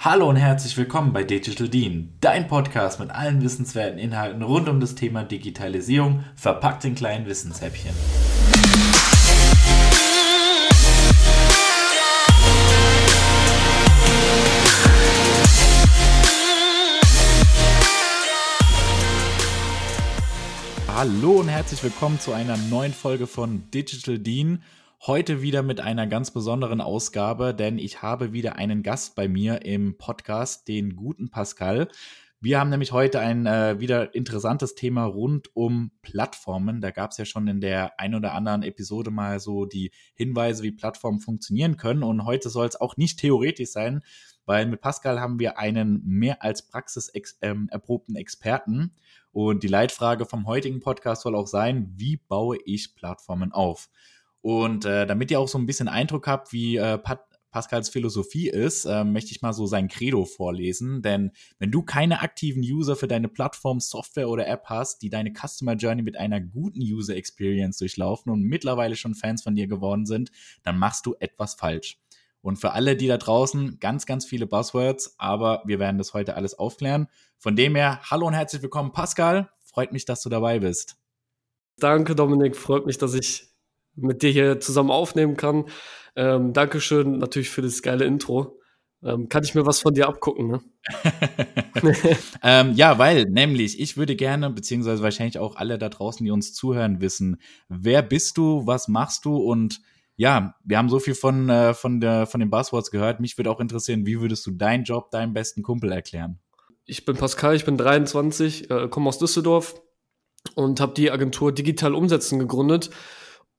Hallo und herzlich willkommen bei Digital Dean, dein Podcast mit allen wissenswerten Inhalten rund um das Thema Digitalisierung, verpackt in kleinen Wissenshäppchen. Hallo und herzlich willkommen zu einer neuen Folge von Digital Dean. Heute wieder mit einer ganz besonderen Ausgabe, denn ich habe wieder einen Gast bei mir im Podcast, den guten Pascal. Wir haben nämlich heute ein äh, wieder interessantes Thema rund um Plattformen. Da gab es ja schon in der ein oder anderen Episode mal so die Hinweise, wie Plattformen funktionieren können. Und heute soll es auch nicht theoretisch sein, weil mit Pascal haben wir einen mehr als praxiserprobten ähm, Experten. Und die Leitfrage vom heutigen Podcast soll auch sein, wie baue ich Plattformen auf? Und äh, damit ihr auch so ein bisschen Eindruck habt, wie äh, Pat Pascals Philosophie ist, äh, möchte ich mal so sein Credo vorlesen. Denn wenn du keine aktiven User für deine Plattform, Software oder App hast, die deine Customer Journey mit einer guten User Experience durchlaufen und mittlerweile schon Fans von dir geworden sind, dann machst du etwas falsch. Und für alle, die da draußen, ganz, ganz viele Buzzwords, aber wir werden das heute alles aufklären. Von dem her, hallo und herzlich willkommen, Pascal. Freut mich, dass du dabei bist. Danke, Dominik. Freut mich, dass ich mit dir hier zusammen aufnehmen kann. Ähm, Dankeschön natürlich für das geile Intro. Ähm, kann ich mir was von dir abgucken, ne? ähm, ja, weil nämlich ich würde gerne, beziehungsweise wahrscheinlich auch alle da draußen, die uns zuhören, wissen, wer bist du, was machst du und ja, wir haben so viel von, äh, von, der, von den Buzzwords gehört. Mich würde auch interessieren, wie würdest du deinen Job deinem besten Kumpel erklären? Ich bin Pascal, ich bin 23, äh, komme aus Düsseldorf und habe die Agentur Digital Umsetzen gegründet.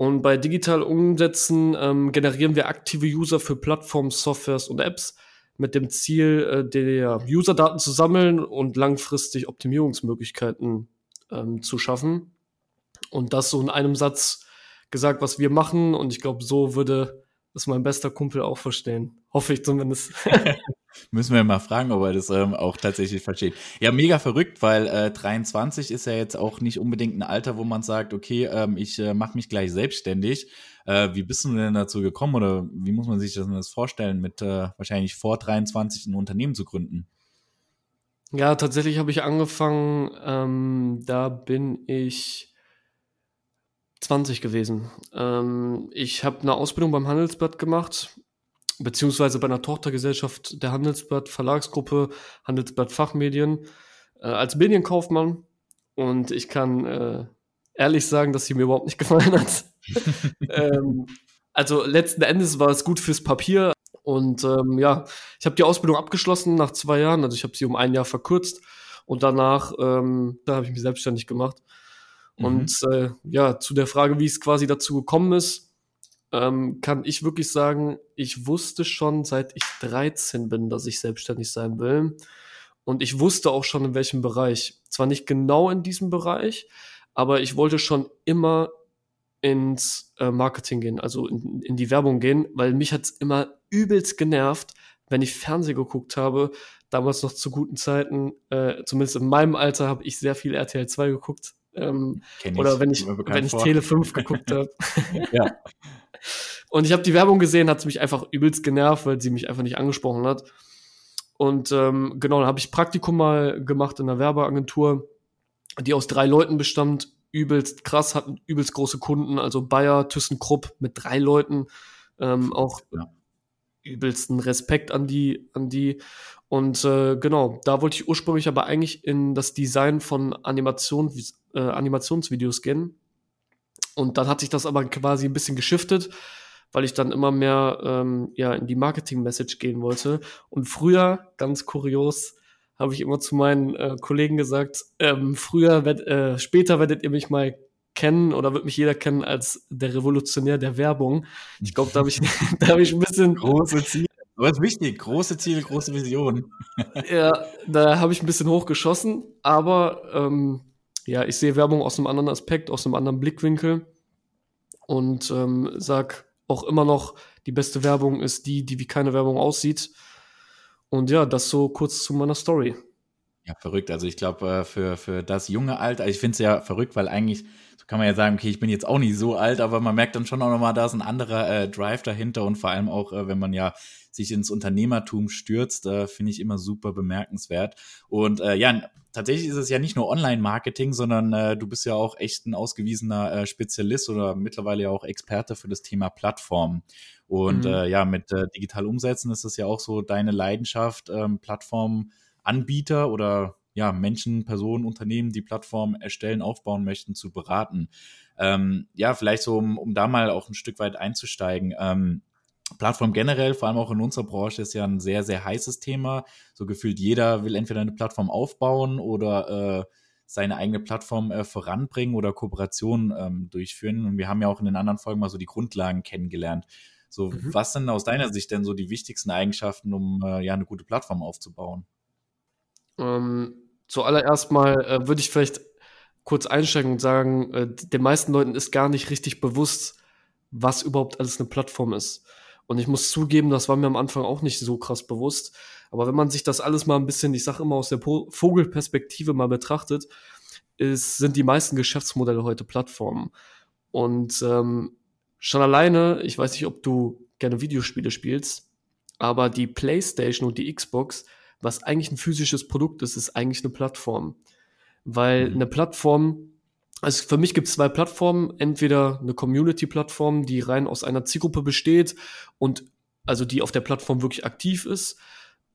Und bei digital Umsetzen ähm, generieren wir aktive User für Plattformen, Softwares und Apps mit dem Ziel, äh, der User-Daten zu sammeln und langfristig Optimierungsmöglichkeiten ähm, zu schaffen. Und das so in einem Satz gesagt, was wir machen. Und ich glaube, so würde es mein bester Kumpel auch verstehen. Hoffe ich zumindest. Müssen wir mal fragen, ob er das ähm, auch tatsächlich versteht. Ja, mega verrückt, weil äh, 23 ist ja jetzt auch nicht unbedingt ein Alter, wo man sagt, okay, ähm, ich äh, mache mich gleich selbstständig. Äh, wie bist du denn dazu gekommen oder wie muss man sich das, das vorstellen, mit äh, wahrscheinlich vor 23 ein Unternehmen zu gründen? Ja, tatsächlich habe ich angefangen, ähm, da bin ich 20 gewesen. Ähm, ich habe eine Ausbildung beim Handelsblatt gemacht beziehungsweise bei einer Tochtergesellschaft der Handelsblatt Verlagsgruppe, Handelsblatt Fachmedien, äh, als Medienkaufmann. Und ich kann äh, ehrlich sagen, dass sie mir überhaupt nicht gefallen hat. ähm, also letzten Endes war es gut fürs Papier. Und ähm, ja, ich habe die Ausbildung abgeschlossen nach zwei Jahren. Also ich habe sie um ein Jahr verkürzt. Und danach, ähm, da habe ich mich selbstständig gemacht. Mhm. Und äh, ja, zu der Frage, wie es quasi dazu gekommen ist, ähm, kann ich wirklich sagen, ich wusste schon seit ich 13 bin, dass ich selbstständig sein will. Und ich wusste auch schon in welchem Bereich. Zwar nicht genau in diesem Bereich, aber ich wollte schon immer ins äh, Marketing gehen, also in, in, die Werbung gehen, weil mich hat's immer übelst genervt, wenn ich Fernsehen geguckt habe. Damals noch zu guten Zeiten, äh, zumindest in meinem Alter, habe ich sehr viel RTL 2 geguckt. Ähm, oder wenn ich, wenn ich Tele 5 geguckt habe. ja. Und ich habe die Werbung gesehen, hat mich einfach übelst genervt, weil sie mich einfach nicht angesprochen hat. Und ähm, genau, dann habe ich Praktikum mal gemacht in einer Werbeagentur, die aus drei Leuten bestand. Übelst krass, hatten übelst große Kunden, also Bayer, ThyssenKrupp mit drei Leuten. Ähm, auch ja. übelsten Respekt an die, an die. Und äh, genau, da wollte ich ursprünglich aber eigentlich in das Design von Animation, äh, Animationsvideos gehen. Und dann hat sich das aber quasi ein bisschen geschiftet, weil ich dann immer mehr ähm, ja, in die Marketing-Message gehen wollte. Und früher, ganz kurios, habe ich immer zu meinen äh, Kollegen gesagt, ähm, früher, werd, äh, später werdet ihr mich mal kennen oder wird mich jeder kennen als der Revolutionär der Werbung. Ich glaube, da habe ich, da hab ich ein bisschen. Große Ziele. Aber ist wichtig, große Ziele, große Visionen. ja, da habe ich ein bisschen hochgeschossen, aber ähm, ja, ich sehe Werbung aus einem anderen Aspekt, aus einem anderen Blickwinkel und ähm, sag auch immer noch, die beste Werbung ist die, die wie keine Werbung aussieht. Und ja, das so kurz zu meiner Story. Ja, verrückt. Also ich glaube, äh, für, für das junge Alter, ich finde es ja verrückt, weil eigentlich, kann man ja sagen, okay, ich bin jetzt auch nicht so alt, aber man merkt dann schon auch nochmal, da ist ein anderer äh, Drive dahinter und vor allem auch, äh, wenn man ja sich ins Unternehmertum stürzt, äh, finde ich immer super bemerkenswert. Und äh, ja, tatsächlich ist es ja nicht nur Online-Marketing, sondern äh, du bist ja auch echt ein ausgewiesener äh, Spezialist oder mittlerweile ja auch Experte für das Thema Plattform. Und mhm. äh, ja, mit äh, digital umsetzen ist es ja auch so deine Leidenschaft, ähm, Plattformen Anbieter oder ja, Menschen, Personen, Unternehmen, die Plattformen erstellen, aufbauen möchten, zu beraten. Ähm, ja, vielleicht so, um, um da mal auch ein Stück weit einzusteigen. Ähm, Plattform generell, vor allem auch in unserer Branche, ist ja ein sehr, sehr heißes Thema. So gefühlt jeder will entweder eine Plattform aufbauen oder äh, seine eigene Plattform äh, voranbringen oder Kooperationen ähm, durchführen. Und wir haben ja auch in den anderen Folgen mal so die Grundlagen kennengelernt. So, mhm. was sind aus deiner Sicht denn so die wichtigsten Eigenschaften, um äh, ja eine gute Plattform aufzubauen? Ähm, zuallererst mal äh, würde ich vielleicht kurz einsteigen und sagen, äh, den meisten Leuten ist gar nicht richtig bewusst, was überhaupt alles eine Plattform ist. Und ich muss zugeben, das war mir am Anfang auch nicht so krass bewusst. Aber wenn man sich das alles mal ein bisschen, ich sage immer aus der po Vogelperspektive mal betrachtet, ist, sind die meisten Geschäftsmodelle heute Plattformen. Und ähm, schon alleine, ich weiß nicht, ob du gerne Videospiele spielst, aber die PlayStation und die Xbox was eigentlich ein physisches Produkt ist, ist eigentlich eine Plattform. Weil mhm. eine Plattform, also für mich gibt es zwei Plattformen, entweder eine Community-Plattform, die rein aus einer Zielgruppe besteht und also die auf der Plattform wirklich aktiv ist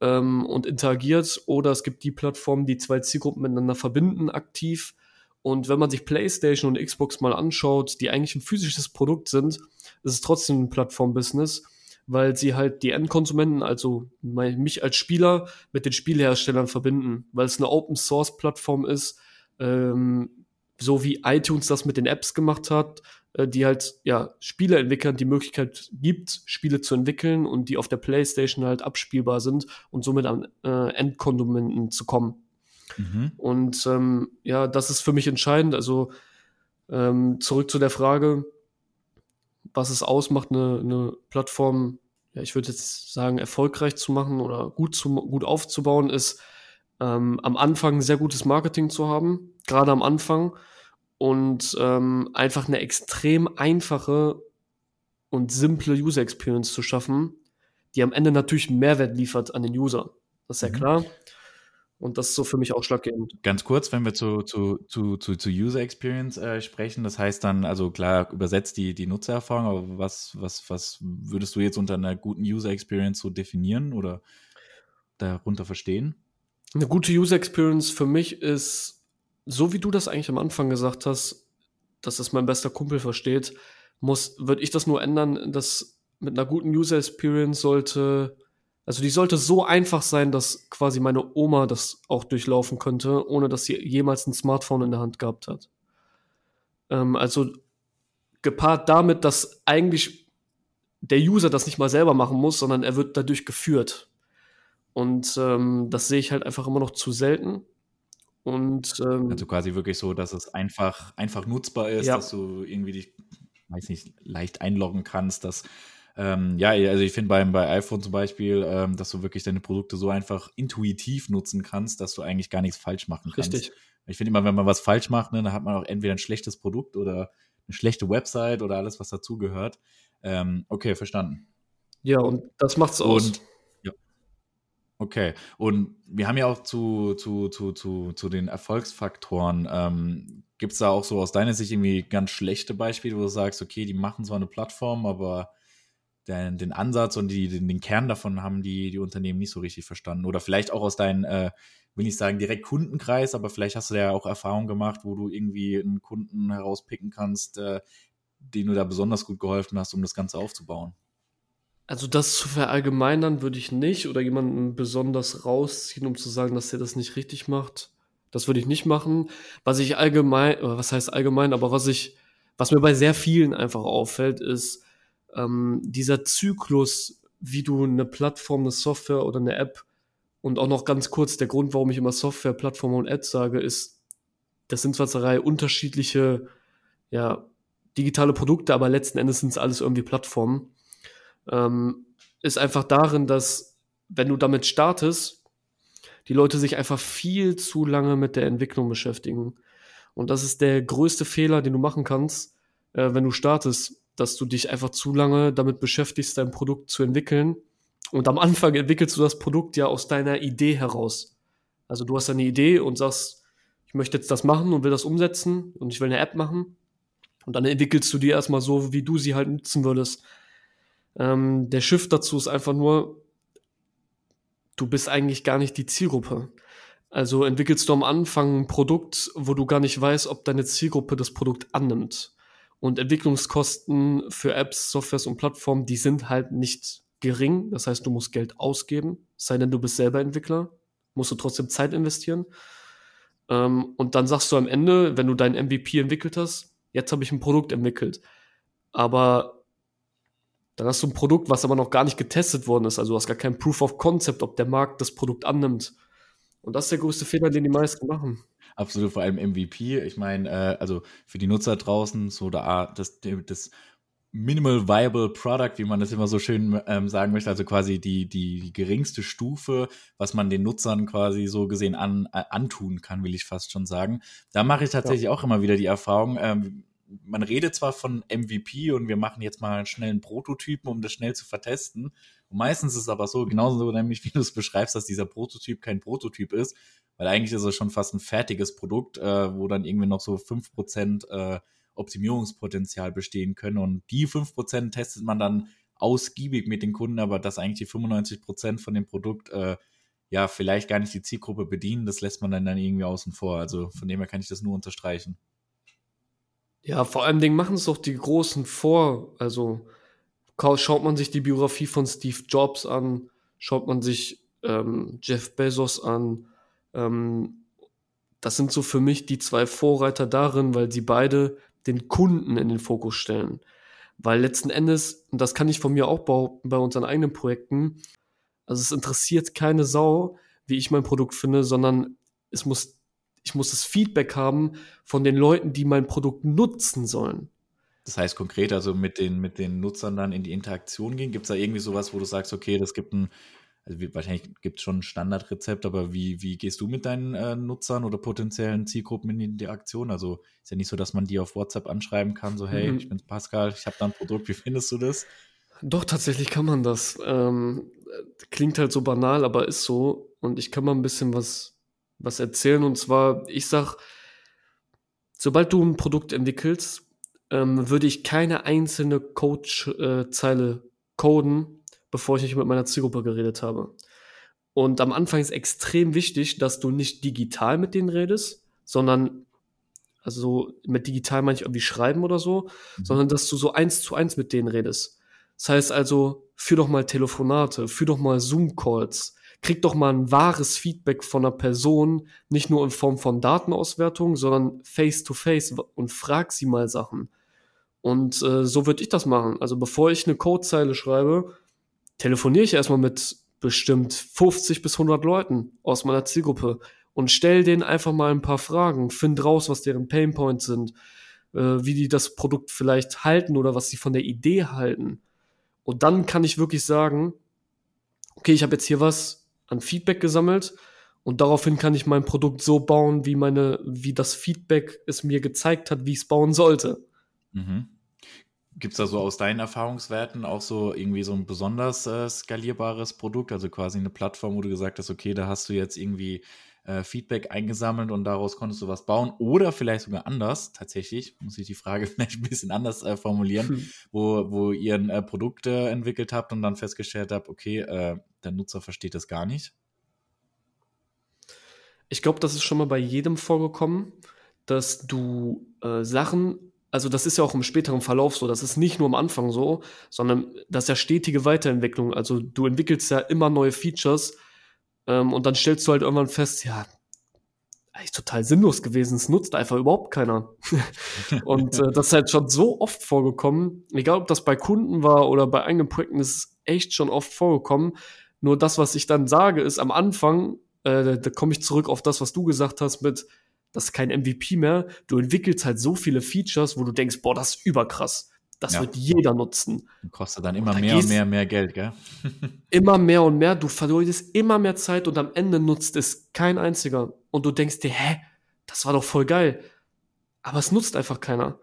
ähm, und interagiert, oder es gibt die Plattform, die zwei Zielgruppen miteinander verbinden, aktiv. Und wenn man sich PlayStation und Xbox mal anschaut, die eigentlich ein physisches Produkt sind, ist es trotzdem ein Plattform-Business weil sie halt die Endkonsumenten, also mich als Spieler, mit den Spielherstellern verbinden, weil es eine Open Source Plattform ist, ähm, so wie iTunes das mit den Apps gemacht hat, äh, die halt ja Spieleentwicklern die Möglichkeit gibt, Spiele zu entwickeln und die auf der PlayStation halt abspielbar sind und somit an äh, Endkonsumenten zu kommen. Mhm. Und ähm, ja, das ist für mich entscheidend. Also ähm, zurück zu der Frage, was es ausmacht, eine, eine Plattform, ja, ich würde jetzt sagen, erfolgreich zu machen oder gut, zu, gut aufzubauen, ist ähm, am Anfang sehr gutes Marketing zu haben, gerade am Anfang, und ähm, einfach eine extrem einfache und simple User Experience zu schaffen, die am Ende natürlich Mehrwert liefert an den User. Das ist ja mhm. klar. Und das ist so für mich ausschlaggebend. Ganz kurz, wenn wir zu, zu, zu, zu, zu User Experience äh, sprechen, das heißt dann, also klar, übersetzt die, die Nutzererfahrung, aber was, was, was würdest du jetzt unter einer guten User Experience so definieren oder darunter verstehen? Eine gute User Experience für mich ist, so wie du das eigentlich am Anfang gesagt hast, dass es mein bester Kumpel versteht, muss, würde ich das nur ändern, dass mit einer guten User Experience sollte also die sollte so einfach sein, dass quasi meine Oma das auch durchlaufen könnte, ohne dass sie jemals ein Smartphone in der Hand gehabt hat. Ähm, also gepaart damit, dass eigentlich der User das nicht mal selber machen muss, sondern er wird dadurch geführt. Und ähm, das sehe ich halt einfach immer noch zu selten. Und ähm, also quasi wirklich so, dass es einfach, einfach nutzbar ist, ja. dass du irgendwie dich, weiß nicht, leicht einloggen kannst, dass ähm, ja, also ich finde bei iPhone zum Beispiel, ähm, dass du wirklich deine Produkte so einfach intuitiv nutzen kannst, dass du eigentlich gar nichts falsch machen kannst. Richtig. Ich finde immer, wenn man was falsch macht, ne, dann hat man auch entweder ein schlechtes Produkt oder eine schlechte Website oder alles, was dazugehört. Ähm, okay, verstanden. Ja, und das macht's aus. Und, ja. Okay, und wir haben ja auch zu, zu, zu, zu, zu den Erfolgsfaktoren, ähm, gibt es da auch so aus deiner Sicht irgendwie ganz schlechte Beispiele, wo du sagst, okay, die machen zwar eine Plattform, aber den, den Ansatz und die, den, den Kern davon haben die, die Unternehmen nicht so richtig verstanden. Oder vielleicht auch aus deinem, äh, will ich sagen, direkt Kundenkreis, aber vielleicht hast du ja auch Erfahrungen gemacht, wo du irgendwie einen Kunden herauspicken kannst, äh, den du da besonders gut geholfen hast, um das Ganze aufzubauen. Also das zu verallgemeinern würde ich nicht oder jemanden besonders rausziehen, um zu sagen, dass er das nicht richtig macht. Das würde ich nicht machen. Was ich allgemein, was heißt allgemein, aber was ich, was mir bei sehr vielen einfach auffällt, ist, ähm, dieser Zyklus, wie du eine Plattform, eine Software oder eine App und auch noch ganz kurz der Grund, warum ich immer Software, Plattform und App sage, ist, das sind zwar zwei unterschiedliche, ja, digitale Produkte, aber letzten Endes sind es alles irgendwie Plattformen. Ähm, ist einfach darin, dass wenn du damit startest, die Leute sich einfach viel zu lange mit der Entwicklung beschäftigen. Und das ist der größte Fehler, den du machen kannst, äh, wenn du startest, dass du dich einfach zu lange damit beschäftigst, dein Produkt zu entwickeln. Und am Anfang entwickelst du das Produkt ja aus deiner Idee heraus. Also du hast eine Idee und sagst, ich möchte jetzt das machen und will das umsetzen und ich will eine App machen. Und dann entwickelst du die erstmal so, wie du sie halt nutzen würdest. Ähm, der Shift dazu ist einfach nur, du bist eigentlich gar nicht die Zielgruppe. Also entwickelst du am Anfang ein Produkt, wo du gar nicht weißt, ob deine Zielgruppe das Produkt annimmt. Und Entwicklungskosten für Apps, Softwares und Plattformen, die sind halt nicht gering. Das heißt, du musst Geld ausgeben, sei denn du bist selber Entwickler, musst du trotzdem Zeit investieren. Ähm, und dann sagst du am Ende, wenn du dein MVP entwickelt hast, jetzt habe ich ein Produkt entwickelt. Aber dann hast du ein Produkt, was aber noch gar nicht getestet worden ist. Also du hast gar kein Proof of Concept, ob der Markt das Produkt annimmt. Und das ist der größte Fehler, den die meisten machen. Absolut, vor allem MVP. Ich meine, äh, also für die Nutzer draußen, so da das, das Minimal Viable Product, wie man das immer so schön ähm, sagen möchte, also quasi die, die geringste Stufe, was man den Nutzern quasi so gesehen an, äh, antun kann, will ich fast schon sagen. Da mache ich tatsächlich ja. auch immer wieder die Erfahrung, ähm, man redet zwar von MVP und wir machen jetzt mal einen schnellen Prototypen, um das schnell zu vertesten. Und meistens ist es aber so, genauso so nämlich, wie du es beschreibst, dass dieser Prototyp kein Prototyp ist, weil eigentlich ist es schon fast ein fertiges Produkt, äh, wo dann irgendwie noch so 5% äh, Optimierungspotenzial bestehen können. Und die 5% testet man dann ausgiebig mit den Kunden, aber dass eigentlich die 95% von dem Produkt äh, ja vielleicht gar nicht die Zielgruppe bedienen, das lässt man dann, dann irgendwie außen vor. Also von dem her kann ich das nur unterstreichen. Ja, vor allem Dingen machen es doch die Großen vor. Also schaut man sich die Biografie von Steve Jobs an, schaut man sich ähm, Jeff Bezos an. Ähm, das sind so für mich die zwei Vorreiter darin, weil sie beide den Kunden in den Fokus stellen. Weil letzten Endes, und das kann ich von mir auch behaupten bei unseren eigenen Projekten, also es interessiert keine Sau, wie ich mein Produkt finde, sondern es muss ich muss das Feedback haben von den Leuten, die mein Produkt nutzen sollen. Das heißt konkret, also mit den, mit den Nutzern dann in die Interaktion gehen. Gibt es da irgendwie sowas, wo du sagst, okay, das gibt ein, also wahrscheinlich gibt es schon ein Standardrezept, aber wie, wie gehst du mit deinen äh, Nutzern oder potenziellen Zielgruppen in die Interaktion? Also ist ja nicht so, dass man die auf WhatsApp anschreiben kann, so hey, mhm. ich bin Pascal, ich habe da ein Produkt, wie findest du das? Doch, tatsächlich kann man das. Ähm, klingt halt so banal, aber ist so. Und ich kann mal ein bisschen was was erzählen. Und zwar, ich sag, sobald du ein Produkt entwickelst, ähm, würde ich keine einzelne Code-Zeile äh, coden, bevor ich nicht mit meiner Zielgruppe geredet habe. Und am Anfang ist extrem wichtig, dass du nicht digital mit denen redest, sondern, also mit digital meine ich irgendwie schreiben oder so, mhm. sondern dass du so eins zu eins mit denen redest. Das heißt also, führ doch mal Telefonate, führ doch mal Zoom-Calls, krieg doch mal ein wahres Feedback von einer Person, nicht nur in Form von Datenauswertung, sondern face to face und frag sie mal Sachen. Und äh, so würde ich das machen. Also bevor ich eine Codezeile schreibe, telefoniere ich erstmal mit bestimmt 50 bis 100 Leuten aus meiner Zielgruppe und stell denen einfach mal ein paar Fragen, find raus, was deren Painpoints sind, äh, wie die das Produkt vielleicht halten oder was sie von der Idee halten. Und dann kann ich wirklich sagen, okay, ich habe jetzt hier was, an Feedback gesammelt und daraufhin kann ich mein Produkt so bauen, wie meine, wie das Feedback es mir gezeigt hat, wie ich es bauen sollte. Mhm. Gibt es da so aus deinen Erfahrungswerten auch so irgendwie so ein besonders äh, skalierbares Produkt, also quasi eine Plattform, wo du gesagt hast, okay, da hast du jetzt irgendwie äh, Feedback eingesammelt und daraus konntest du was bauen oder vielleicht sogar anders, tatsächlich, muss ich die Frage vielleicht ein bisschen anders äh, formulieren, hm. wo, wo ihr ein äh, Produkt entwickelt habt und dann festgestellt habt, okay, äh, der Nutzer versteht das gar nicht? Ich glaube, das ist schon mal bei jedem vorgekommen, dass du äh, Sachen, also das ist ja auch im späteren Verlauf so, das ist nicht nur am Anfang so, sondern das ist ja stetige Weiterentwicklung. Also du entwickelst ja immer neue Features ähm, und dann stellst du halt irgendwann fest, ja, eigentlich total sinnlos gewesen. Es nutzt einfach überhaupt keiner. und äh, das ist halt schon so oft vorgekommen. Egal, ob das bei Kunden war oder bei eigenen Projekten, ist echt schon oft vorgekommen, nur das, was ich dann sage, ist am Anfang, äh, da komme ich zurück auf das, was du gesagt hast mit, das ist kein MVP mehr. Du entwickelst halt so viele Features, wo du denkst, boah, das ist überkrass. Das ja. wird jeder nutzen. kostet dann immer da mehr und mehr und mehr Geld, gell? immer mehr und mehr. Du verlierst immer mehr Zeit und am Ende nutzt es kein einziger. Und du denkst dir, hä, das war doch voll geil. Aber es nutzt einfach keiner.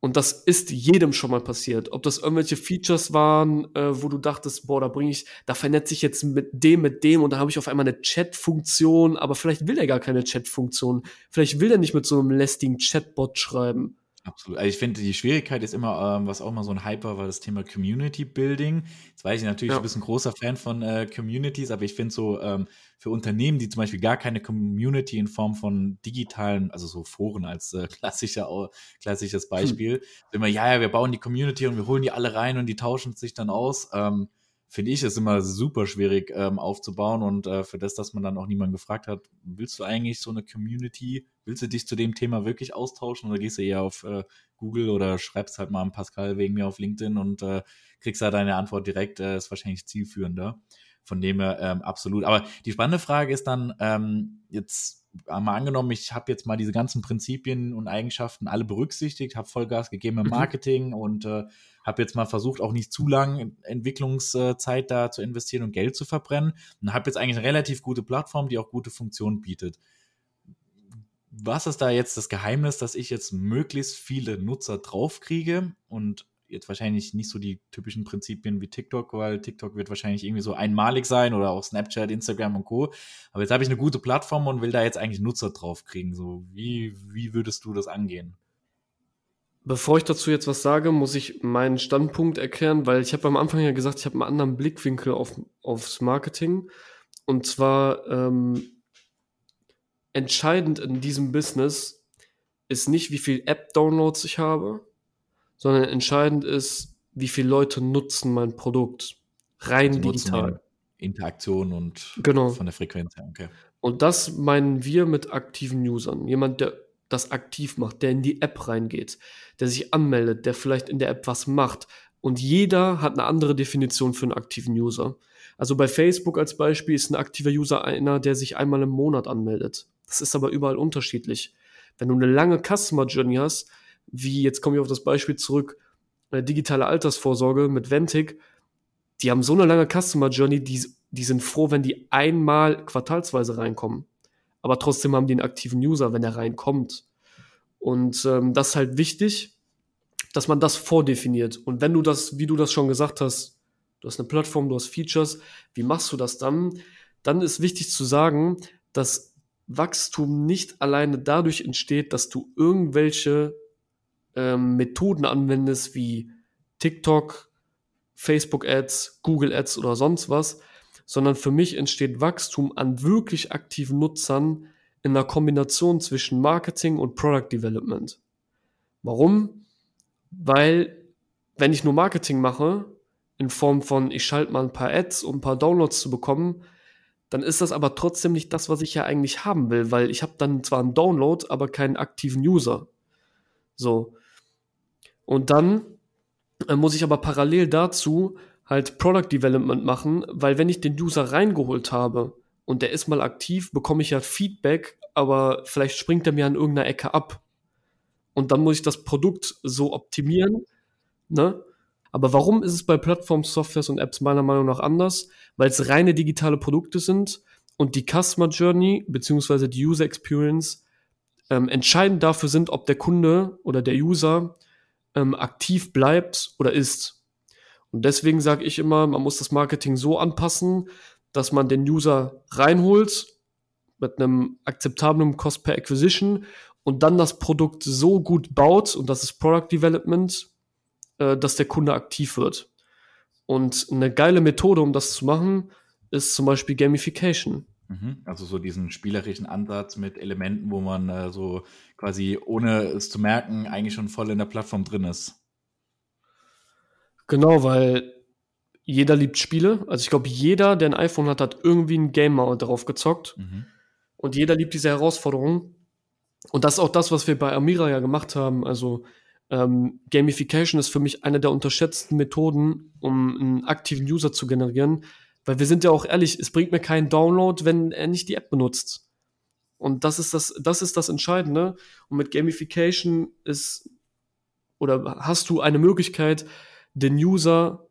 Und das ist jedem schon mal passiert. Ob das irgendwelche Features waren, äh, wo du dachtest, boah, da bringe ich, da vernetze ich jetzt mit dem, mit dem und da habe ich auf einmal eine Chat-Funktion, aber vielleicht will er gar keine Chat-Funktion. Vielleicht will er nicht mit so einem lästigen Chatbot schreiben. Absolut. Also ich finde, die Schwierigkeit ist immer, ähm, was auch mal so ein Hype war, war das Thema Community Building. Jetzt weiß ich natürlich, ja. du bist ein großer Fan von äh, Communities, aber ich finde so ähm, für Unternehmen, die zum Beispiel gar keine Community in Form von digitalen, also so Foren als äh, klassischer, klassisches hm. Beispiel, hm. immer, ja, ja, wir bauen die Community und wir holen die alle rein und die tauschen sich dann aus. Ähm, finde ich, ist immer super schwierig ähm, aufzubauen und äh, für das, dass man dann auch niemanden gefragt hat, willst du eigentlich so eine Community, willst du dich zu dem Thema wirklich austauschen oder gehst du eher auf äh, Google oder schreibst halt mal an Pascal wegen mir auf LinkedIn und äh, kriegst da deine Antwort direkt, äh, ist wahrscheinlich zielführender. Von dem her ähm, absolut. Aber die spannende Frage ist dann, ähm, jetzt mal angenommen, ich habe jetzt mal diese ganzen Prinzipien und Eigenschaften alle berücksichtigt, habe Vollgas gegeben im mhm. Marketing mhm. und äh, habe jetzt mal versucht, auch nicht zu lang Entwicklungszeit da zu investieren und Geld zu verbrennen und habe jetzt eigentlich eine relativ gute Plattform, die auch gute Funktionen bietet. Was ist da jetzt das Geheimnis, dass ich jetzt möglichst viele Nutzer draufkriege und jetzt wahrscheinlich nicht so die typischen Prinzipien wie TikTok, weil TikTok wird wahrscheinlich irgendwie so einmalig sein oder auch Snapchat, Instagram und Co. Aber jetzt habe ich eine gute Plattform und will da jetzt eigentlich Nutzer draufkriegen. So, wie, wie würdest du das angehen? Bevor ich dazu jetzt was sage, muss ich meinen Standpunkt erklären, weil ich habe am Anfang ja gesagt, ich habe einen anderen Blickwinkel auf, aufs Marketing. Und zwar ähm, entscheidend in diesem Business ist nicht, wie viel App-Downloads ich habe, sondern entscheidend ist, wie viele Leute nutzen mein Produkt. Rein also digital. Interaktion und genau. von der Frequenz her, okay. Und das meinen wir mit aktiven Usern. Jemand, der das aktiv macht, der in die App reingeht, der sich anmeldet, der vielleicht in der App was macht. Und jeder hat eine andere Definition für einen aktiven User. Also bei Facebook als Beispiel ist ein aktiver User einer, der sich einmal im Monat anmeldet. Das ist aber überall unterschiedlich. Wenn du eine lange Customer Journey hast, wie jetzt komme ich auf das Beispiel zurück, äh, digitale Altersvorsorge mit Ventic, die haben so eine lange Customer Journey, die, die sind froh, wenn die einmal quartalsweise reinkommen aber trotzdem haben die einen aktiven User, wenn er reinkommt. Und ähm, das ist halt wichtig, dass man das vordefiniert. Und wenn du das, wie du das schon gesagt hast, du hast eine Plattform, du hast Features, wie machst du das dann? Dann ist wichtig zu sagen, dass Wachstum nicht alleine dadurch entsteht, dass du irgendwelche ähm, Methoden anwendest wie TikTok, Facebook Ads, Google Ads oder sonst was, sondern für mich entsteht Wachstum an wirklich aktiven Nutzern in einer Kombination zwischen Marketing und Product Development. Warum? Weil, wenn ich nur Marketing mache, in Form von, ich schalte mal ein paar Ads, um ein paar Downloads zu bekommen, dann ist das aber trotzdem nicht das, was ich ja eigentlich haben will, weil ich habe dann zwar einen Download, aber keinen aktiven User. So. Und dann äh, muss ich aber parallel dazu halt Product Development machen, weil wenn ich den User reingeholt habe und der ist mal aktiv, bekomme ich ja Feedback, aber vielleicht springt er mir an irgendeiner Ecke ab. Und dann muss ich das Produkt so optimieren, ne? Aber warum ist es bei Plattformen, Softwares und Apps meiner Meinung nach anders? Weil es reine digitale Produkte sind und die Customer Journey beziehungsweise die User Experience ähm, entscheidend dafür sind, ob der Kunde oder der User ähm, aktiv bleibt oder ist. Und deswegen sage ich immer, man muss das Marketing so anpassen, dass man den User reinholt mit einem akzeptablen Cost per Acquisition und dann das Produkt so gut baut, und das ist Product Development, äh, dass der Kunde aktiv wird. Und eine geile Methode, um das zu machen, ist zum Beispiel Gamification. Mhm. Also so diesen spielerischen Ansatz mit Elementen, wo man äh, so quasi ohne es zu merken eigentlich schon voll in der Plattform drin ist. Genau, weil jeder liebt Spiele. Also ich glaube, jeder, der ein iPhone hat, hat irgendwie ein Game mal drauf gezockt. Mhm. Und jeder liebt diese Herausforderung. Und das ist auch das, was wir bei Amira ja gemacht haben. Also ähm, Gamification ist für mich eine der unterschätzten Methoden, um einen aktiven User zu generieren. Weil wir sind ja auch ehrlich, es bringt mir keinen Download, wenn er nicht die App benutzt. Und das ist das, das ist das Entscheidende. Und mit Gamification ist oder hast du eine Möglichkeit, den User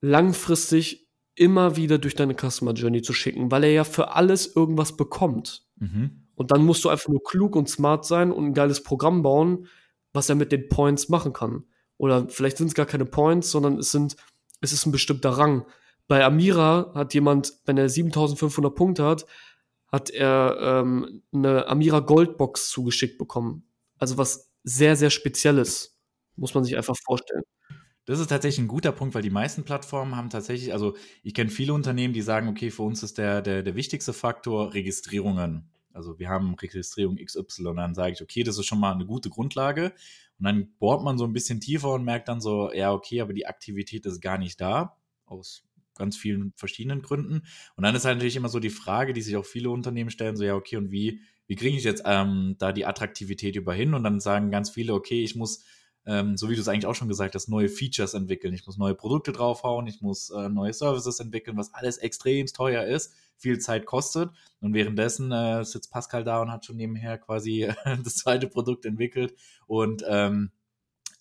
langfristig immer wieder durch deine Customer Journey zu schicken, weil er ja für alles irgendwas bekommt. Mhm. Und dann musst du einfach nur klug und smart sein und ein geiles Programm bauen, was er mit den Points machen kann. Oder vielleicht sind es gar keine Points, sondern es sind, es ist ein bestimmter Rang. Bei Amira hat jemand, wenn er 7500 Punkte hat, hat er ähm, eine Amira Goldbox zugeschickt bekommen. Also was sehr, sehr Spezielles. Muss man sich einfach vorstellen. Das ist tatsächlich ein guter Punkt, weil die meisten Plattformen haben tatsächlich, also ich kenne viele Unternehmen, die sagen, okay, für uns ist der, der, der wichtigste Faktor Registrierungen. Also wir haben Registrierung XY und dann sage ich, okay, das ist schon mal eine gute Grundlage. Und dann bohrt man so ein bisschen tiefer und merkt dann so, ja, okay, aber die Aktivität ist gar nicht da, aus ganz vielen verschiedenen Gründen. Und dann ist halt natürlich immer so die Frage, die sich auch viele Unternehmen stellen, so ja, okay, und wie, wie kriege ich jetzt ähm, da die Attraktivität über hin? Und dann sagen ganz viele, okay, ich muss ähm, so wie du es eigentlich auch schon gesagt hast, neue Features entwickeln. Ich muss neue Produkte draufhauen, ich muss äh, neue Services entwickeln, was alles extrem teuer ist, viel Zeit kostet. Und währenddessen äh, sitzt Pascal da und hat schon nebenher quasi das zweite Produkt entwickelt und ähm,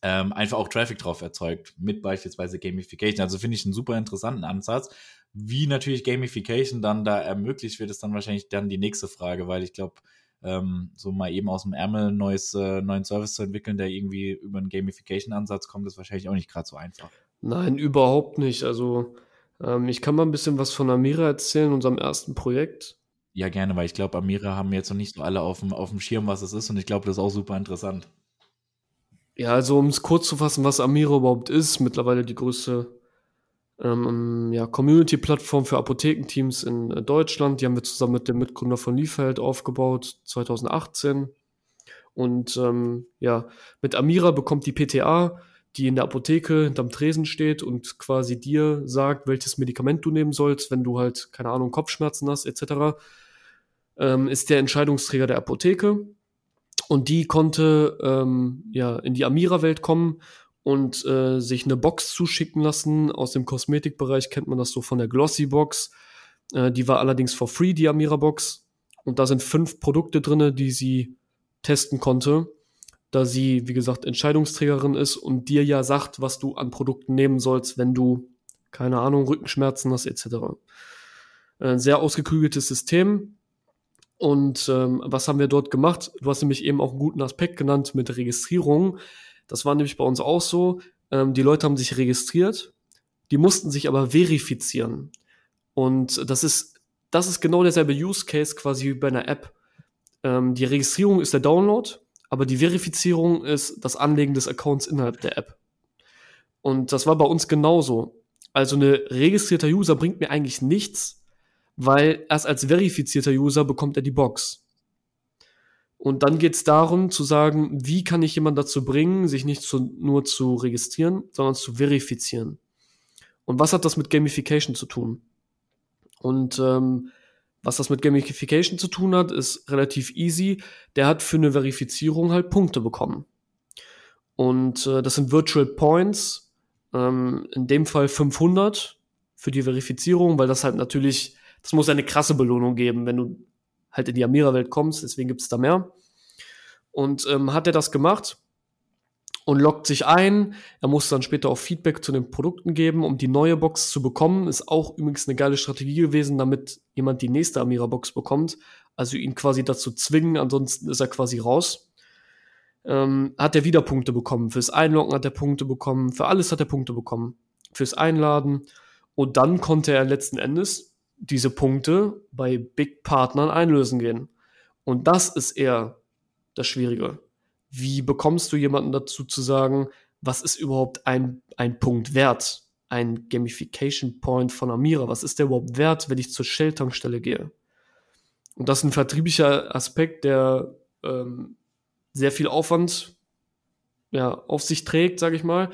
ähm, einfach auch Traffic drauf erzeugt, mit beispielsweise Gamification. Also finde ich einen super interessanten Ansatz. Wie natürlich Gamification dann da ermöglicht wird, ist dann wahrscheinlich dann die nächste Frage, weil ich glaube, ähm, so mal eben aus dem Ärmel einen neues, äh, neuen Service zu entwickeln, der irgendwie über einen Gamification-Ansatz kommt, ist wahrscheinlich auch nicht gerade so einfach. Nein, überhaupt nicht. Also ähm, ich kann mal ein bisschen was von Amira erzählen, unserem ersten Projekt. Ja, gerne, weil ich glaube, Amira haben jetzt noch nicht so alle auf dem, auf dem Schirm, was es ist und ich glaube, das ist auch super interessant. Ja, also um es kurz zu fassen, was Amira überhaupt ist, mittlerweile die größte ähm, ja, Community-Plattform für Apothekenteams in äh, Deutschland. Die haben wir zusammen mit dem Mitgründer von Liefeld aufgebaut, 2018. Und ähm, ja, mit Amira bekommt die PTA, die in der Apotheke hinterm Tresen steht und quasi dir sagt, welches Medikament du nehmen sollst, wenn du halt, keine Ahnung, Kopfschmerzen hast, etc., ähm, ist der Entscheidungsträger der Apotheke. Und die konnte ähm, ja in die Amira-Welt kommen und äh, sich eine Box zuschicken lassen. Aus dem Kosmetikbereich kennt man das so von der Glossy Box. Äh, die war allerdings for free, die Amira Box. Und da sind fünf Produkte drin, die sie testen konnte, da sie, wie gesagt, Entscheidungsträgerin ist und dir ja sagt, was du an Produkten nehmen sollst, wenn du, keine Ahnung, Rückenschmerzen hast, etc. Ein sehr ausgeklügeltes System. Und ähm, was haben wir dort gemacht? Du hast nämlich eben auch einen guten Aspekt genannt mit Registrierung. Das war nämlich bei uns auch so. Ähm, die Leute haben sich registriert, die mussten sich aber verifizieren. Und das ist, das ist genau derselbe Use Case quasi wie bei einer App. Ähm, die Registrierung ist der Download, aber die Verifizierung ist das Anlegen des Accounts innerhalb der App. Und das war bei uns genauso. Also eine registrierter User bringt mir eigentlich nichts, weil erst als verifizierter User bekommt er die Box. Und dann geht es darum zu sagen, wie kann ich jemanden dazu bringen, sich nicht zu, nur zu registrieren, sondern zu verifizieren. Und was hat das mit Gamification zu tun? Und ähm, was das mit Gamification zu tun hat, ist relativ easy. Der hat für eine Verifizierung halt Punkte bekommen. Und äh, das sind Virtual Points, ähm, in dem Fall 500 für die Verifizierung, weil das halt natürlich, das muss eine krasse Belohnung geben, wenn du halt in die Amira-Welt kommst, deswegen gibt es da mehr. Und ähm, hat er das gemacht und loggt sich ein. Er muss dann später auch Feedback zu den Produkten geben, um die neue Box zu bekommen. Ist auch übrigens eine geile Strategie gewesen, damit jemand die nächste Amira-Box bekommt. Also ihn quasi dazu zwingen, ansonsten ist er quasi raus. Ähm, hat er wieder Punkte bekommen. Fürs Einloggen hat er Punkte bekommen. Für alles hat er Punkte bekommen. Fürs Einladen. Und dann konnte er letzten Endes diese Punkte bei Big Partnern einlösen gehen. Und das ist eher das Schwierige. Wie bekommst du jemanden dazu zu sagen, was ist überhaupt ein, ein Punkt wert? Ein Gamification Point von Amira. Was ist der überhaupt wert, wenn ich zur Shell-Tankstelle gehe? Und das ist ein vertrieblicher Aspekt, der ähm, sehr viel Aufwand ja, auf sich trägt, sage ich mal.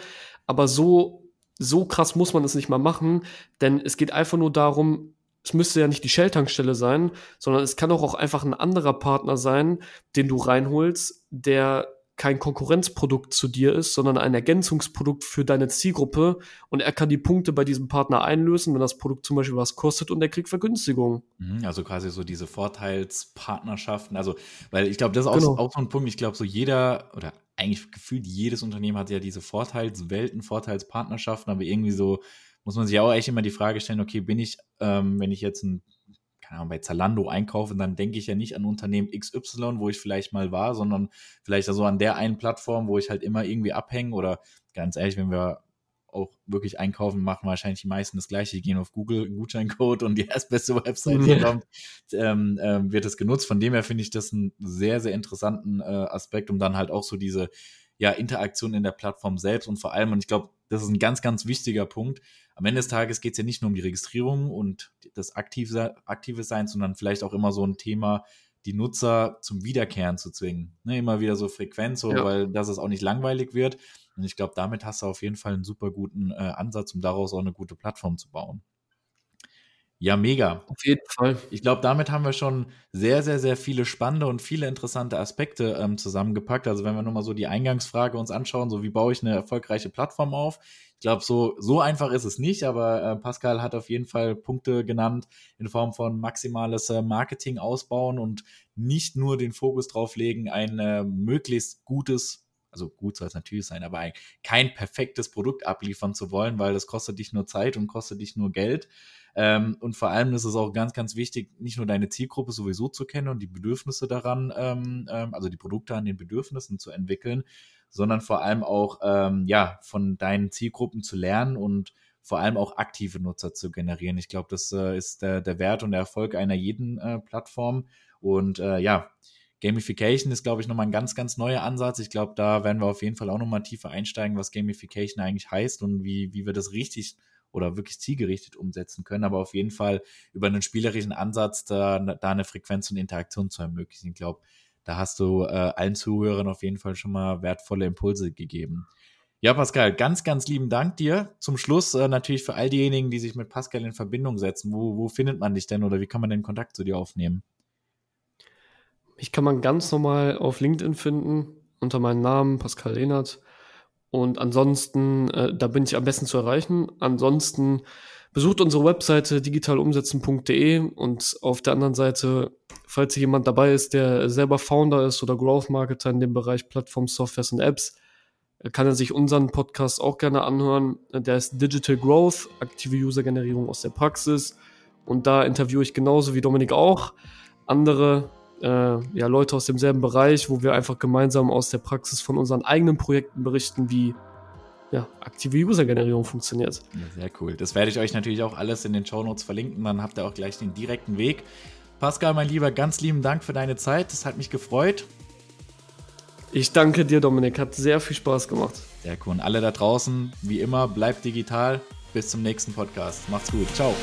Aber so, so krass muss man es nicht mal machen, denn es geht einfach nur darum, es müsste ja nicht die Shell-Tankstelle sein, sondern es kann auch, auch einfach ein anderer Partner sein, den du reinholst, der kein Konkurrenzprodukt zu dir ist, sondern ein Ergänzungsprodukt für deine Zielgruppe und er kann die Punkte bei diesem Partner einlösen, wenn das Produkt zum Beispiel was kostet und er kriegt Vergünstigung. Mhm, also quasi so diese Vorteilspartnerschaften, also weil ich glaube, das ist auch, genau. auch so ein Punkt, ich glaube, so jeder oder eigentlich gefühlt jedes Unternehmen hat ja diese Vorteilswelten, Vorteilspartnerschaften, aber irgendwie so muss man sich auch echt immer die Frage stellen, okay, bin ich, ähm, wenn ich jetzt ein, keine Ahnung, bei Zalando einkaufe, dann denke ich ja nicht an Unternehmen XY, wo ich vielleicht mal war, sondern vielleicht also an der einen Plattform, wo ich halt immer irgendwie abhänge oder ganz ehrlich, wenn wir auch wirklich einkaufen, machen wahrscheinlich die meisten das gleiche. Die gehen auf Google, Gutscheincode und die erstbeste Website, die kommt, ähm, ähm, wird es genutzt. Von dem her finde ich das einen sehr, sehr interessanten äh, Aspekt, um dann halt auch so diese ja, Interaktion in der Plattform selbst und vor allem, und ich glaube, das ist ein ganz, ganz wichtiger Punkt. Am Ende des Tages geht es ja nicht nur um die Registrierung und das aktive, aktive Sein, sondern vielleicht auch immer so ein Thema, die Nutzer zum Wiederkehren zu zwingen. Ne, immer wieder so Frequenz, so, ja. weil dass es auch nicht langweilig wird. Und ich glaube, damit hast du auf jeden Fall einen super guten äh, Ansatz, um daraus auch eine gute Plattform zu bauen. Ja, mega. Auf jeden Fall. Ich glaube, damit haben wir schon sehr, sehr, sehr viele spannende und viele interessante Aspekte ähm, zusammengepackt. Also wenn wir nur mal so die Eingangsfrage uns anschauen, so wie baue ich eine erfolgreiche Plattform auf? Ich glaube, so, so einfach ist es nicht, aber äh, Pascal hat auf jeden Fall Punkte genannt in Form von maximales äh, Marketing ausbauen und nicht nur den Fokus drauf legen, ein äh, möglichst gutes also gut soll es natürlich sein, aber kein perfektes Produkt abliefern zu wollen, weil das kostet dich nur Zeit und kostet dich nur Geld. Ähm, und vor allem ist es auch ganz, ganz wichtig, nicht nur deine Zielgruppe sowieso zu kennen und die Bedürfnisse daran, ähm, ähm, also die Produkte an den Bedürfnissen zu entwickeln, sondern vor allem auch ähm, ja von deinen Zielgruppen zu lernen und vor allem auch aktive Nutzer zu generieren. Ich glaube, das äh, ist der, der Wert und der Erfolg einer jeden äh, Plattform. Und äh, ja, Gamification ist, glaube ich, nochmal ein ganz, ganz neuer Ansatz. Ich glaube, da werden wir auf jeden Fall auch nochmal tiefer einsteigen, was Gamification eigentlich heißt und wie, wie wir das richtig oder wirklich zielgerichtet umsetzen können, aber auf jeden Fall über einen spielerischen Ansatz da, da eine Frequenz und Interaktion zu ermöglichen. Ich glaube, da hast du äh, allen Zuhörern auf jeden Fall schon mal wertvolle Impulse gegeben. Ja, Pascal, ganz, ganz lieben Dank dir. Zum Schluss äh, natürlich für all diejenigen, die sich mit Pascal in Verbindung setzen. Wo, wo findet man dich denn oder wie kann man den Kontakt zu dir aufnehmen? Mich kann man ganz normal auf LinkedIn finden, unter meinem Namen, Pascal Lehnert. Und ansonsten, äh, da bin ich am besten zu erreichen. Ansonsten besucht unsere Webseite digitalumsetzen.de und auf der anderen Seite, falls hier jemand dabei ist, der selber Founder ist oder Growth Marketer in dem Bereich Plattform, Softwares und Apps, äh, kann er sich unseren Podcast auch gerne anhören. Der ist Digital Growth, aktive User-Generierung aus der Praxis. Und da interviewe ich genauso wie Dominik auch andere äh, ja, Leute aus demselben Bereich, wo wir einfach gemeinsam aus der Praxis von unseren eigenen Projekten berichten, wie ja, aktive User-Generierung funktioniert. Ja, sehr cool. Das werde ich euch natürlich auch alles in den Show Notes verlinken, dann habt ihr auch gleich den direkten Weg. Pascal, mein Lieber, ganz lieben Dank für deine Zeit. Das hat mich gefreut. Ich danke dir, Dominik. Hat sehr viel Spaß gemacht. Sehr cool. Und alle da draußen, wie immer, bleibt digital. Bis zum nächsten Podcast. Macht's gut. Ciao.